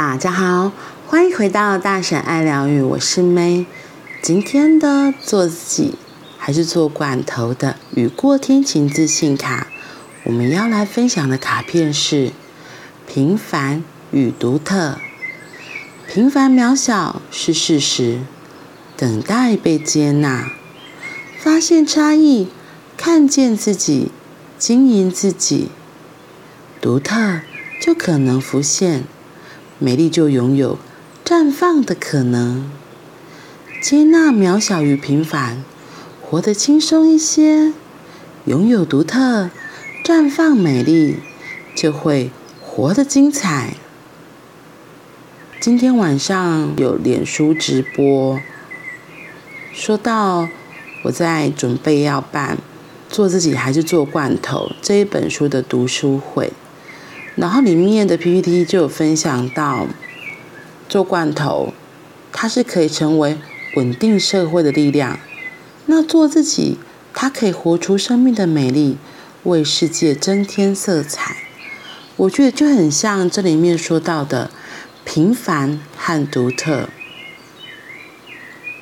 大家好，欢迎回到大婶爱疗愈，我是 May。今天的做自己还是做罐头的雨过天晴自信卡，我们要来分享的卡片是平凡与独特。平凡渺小是事实，等待被接纳。发现差异，看见自己，经营自己，独特就可能浮现，美丽就拥有绽放的可能。接纳渺小与平凡，活得轻松一些，拥有独特，绽放美丽，就会活得精彩。今天晚上有脸书直播，说到我在准备要办做自己还是做罐头这一本书的读书会，然后里面的 PPT 就有分享到做罐头，它是可以成为。稳定社会的力量，那做自己，它可以活出生命的美丽，为世界增添色彩。我觉得就很像这里面说到的平凡和独特。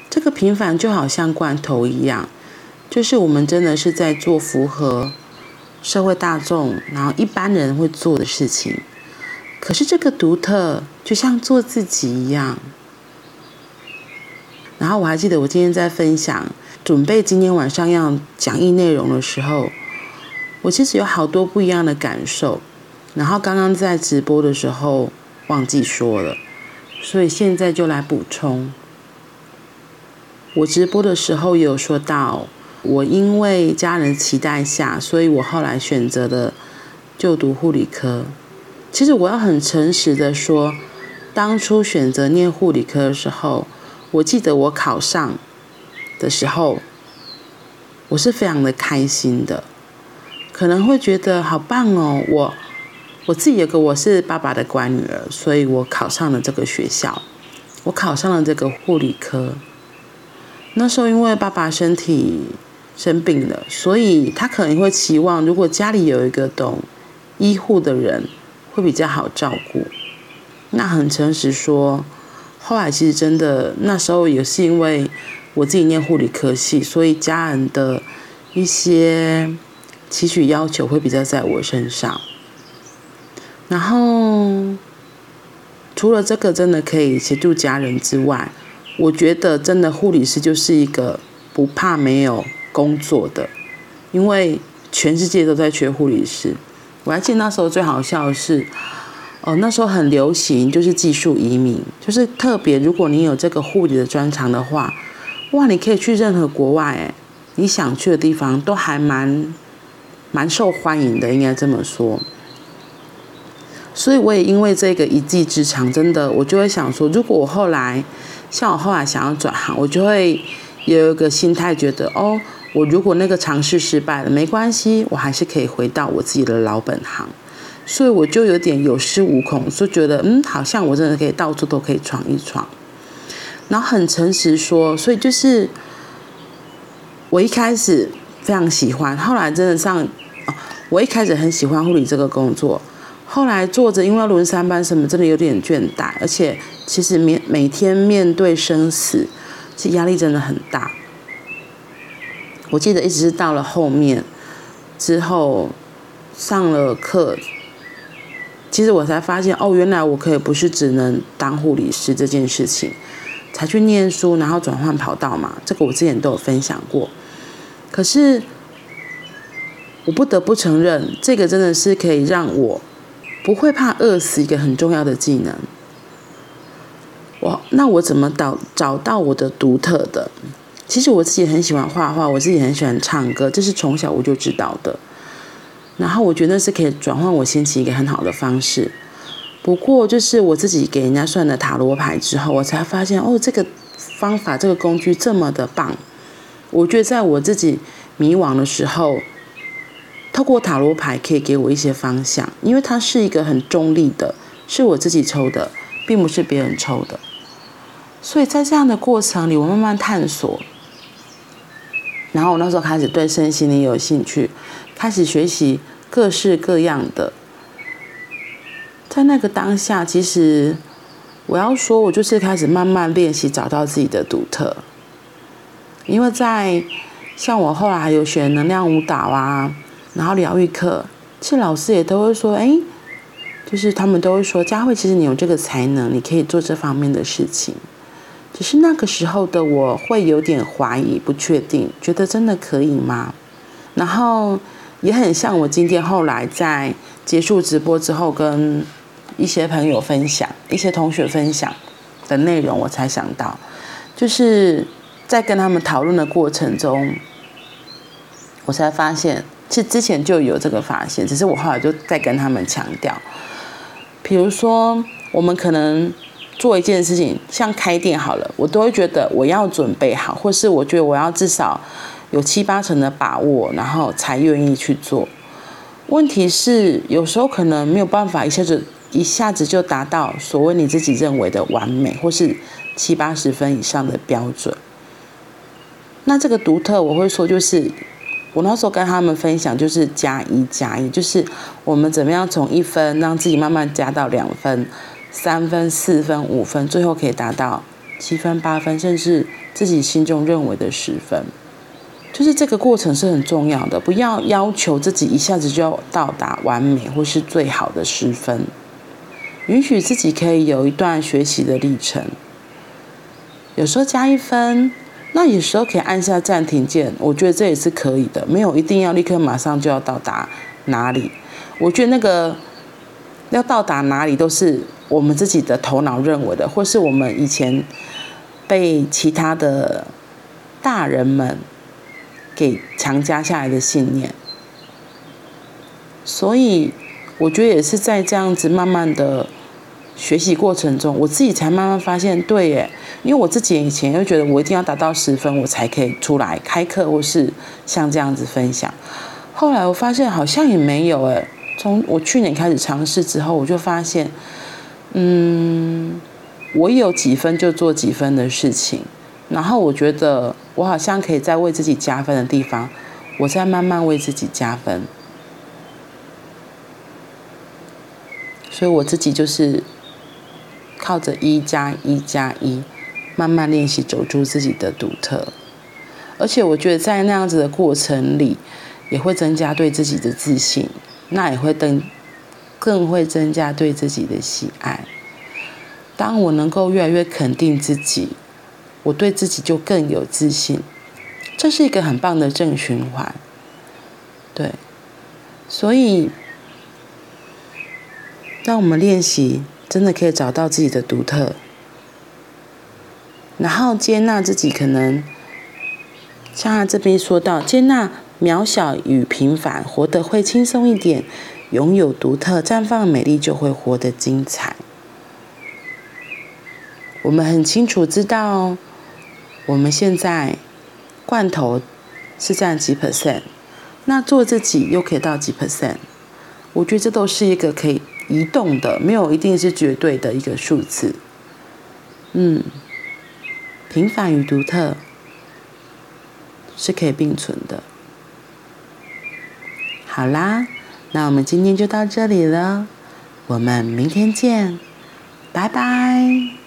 这个平凡就好像罐头一样，就是我们真的是在做符合社会大众，然后一般人会做的事情。可是这个独特，就像做自己一样。然后我还记得，我今天在分享准备今天晚上要讲义内容的时候，我其实有好多不一样的感受。然后刚刚在直播的时候忘记说了，所以现在就来补充。我直播的时候有说到，我因为家人期待下，所以我后来选择了就读护理科。其实我要很诚实的说，当初选择念护理科的时候。我记得我考上的时候，我是非常的开心的，可能会觉得好棒哦。我我自己有个我是爸爸的乖女儿，所以我考上了这个学校，我考上了这个护理科。那时候因为爸爸身体生病了，所以他可能会期望，如果家里有一个懂医护的人，会比较好照顾。那很诚实说。后来其实真的那时候也是因为我自己念护理科系，所以家人的一些期许要求会比较在我身上。然后除了这个真的可以协助家人之外，我觉得真的护理师就是一个不怕没有工作的，因为全世界都在缺护理师。我还记得那时候最好笑的是。哦，那时候很流行，就是技术移民，就是特别如果你有这个护理的专长的话，哇，你可以去任何国外，哎，你想去的地方都还蛮蛮受欢迎的，应该这么说。所以我也因为这个一技之长，真的，我就会想说，如果我后来像我后来想要转行，我就会有一个心态，觉得哦，我如果那个尝试失败了，没关系，我还是可以回到我自己的老本行。所以我就有点有恃无恐，就觉得嗯，好像我真的可以到处都可以闯一闯。然后很诚实说，所以就是我一开始非常喜欢，后来真的上，我一开始很喜欢护理这个工作，后来做着，因为要轮三班什么，真的有点倦怠，而且其实每每天面对生死，其实压力真的很大。我记得一直是到了后面之后上了课。其实我才发现，哦，原来我可以不是只能当护理师这件事情，才去念书，然后转换跑道嘛。这个我之前都有分享过。可是我不得不承认，这个真的是可以让我不会怕饿死一个很重要的技能。我那我怎么找找到我的独特的？其实我自己很喜欢画画，我自己很喜欢唱歌，这是从小我就知道的。然后我觉得是可以转换我心情一个很好的方式。不过就是我自己给人家算的塔罗牌之后，我才发现哦，这个方法这个工具这么的棒。我觉得在我自己迷惘的时候，透过塔罗牌可以给我一些方向，因为它是一个很中立的，是我自己抽的，并不是别人抽的。所以在这样的过程里，我慢慢探索。然后我那时候开始对身心灵有兴趣。开始学习各式各样的，在那个当下，其实我要说，我就是开始慢慢练习找到自己的独特。因为在像我后来还有学能量舞蹈啊，然后疗愈课，其实老师也都会说，哎，就是他们都会说，佳慧，其实你有这个才能，你可以做这方面的事情。只是那个时候的我会有点怀疑、不确定，觉得真的可以吗？然后也很像我今天后来在结束直播之后，跟一些朋友分享、一些同学分享的内容，我才想到，就是在跟他们讨论的过程中，我才发现，其实之前就有这个发现，只是我后来就在跟他们强调，比如说我们可能做一件事情，像开店好了，我都会觉得我要准备好，或是我觉得我要至少。有七八成的把握，然后才愿意去做。问题是，有时候可能没有办法一下子一下子就达到所谓你自己认为的完美，或是七八十分以上的标准。那这个独特，我会说，就是我那时候跟他们分享，就是加一加一，就是我们怎么样从一分让自己慢慢加到两分、三分、四分、五分，最后可以达到七分、八分，甚至自己心中认为的十分。就是这个过程是很重要的，不要要求自己一下子就要到达完美或是最好的十分，允许自己可以有一段学习的历程。有时候加一分，那有时候可以按下暂停键，我觉得这也是可以的，没有一定要立刻马上就要到达哪里。我觉得那个要到达哪里都是我们自己的头脑认为的，或是我们以前被其他的大人们。给强加下来的信念，所以我觉得也是在这样子慢慢的学习过程中，我自己才慢慢发现，对耶，因为我自己以前又觉得我一定要达到十分，我才可以出来开课或是像这样子分享。后来我发现好像也没有诶，从我去年开始尝试之后，我就发现，嗯，我有几分就做几分的事情。然后我觉得我好像可以在为自己加分的地方，我在慢慢为自己加分。所以我自己就是靠着一加一加一，慢慢练习走出自己的独特。而且我觉得在那样子的过程里，也会增加对自己的自信，那也会更更会增加对自己的喜爱。当我能够越来越肯定自己。我对自己就更有自信，这是一个很棒的正循环。对，所以让我们练习，真的可以找到自己的独特，然后接纳自己，可能像他这边说到，接纳渺小与平凡，活得会轻松一点，拥有独特，绽放美丽，就会活得精彩。我们很清楚知道。我们现在罐头是占几 percent，那做自己又可以到几 percent？我觉得这都是一个可以移动的，没有一定是绝对的一个数字。嗯，平凡与独特是可以并存的。好啦，那我们今天就到这里了，我们明天见，拜拜。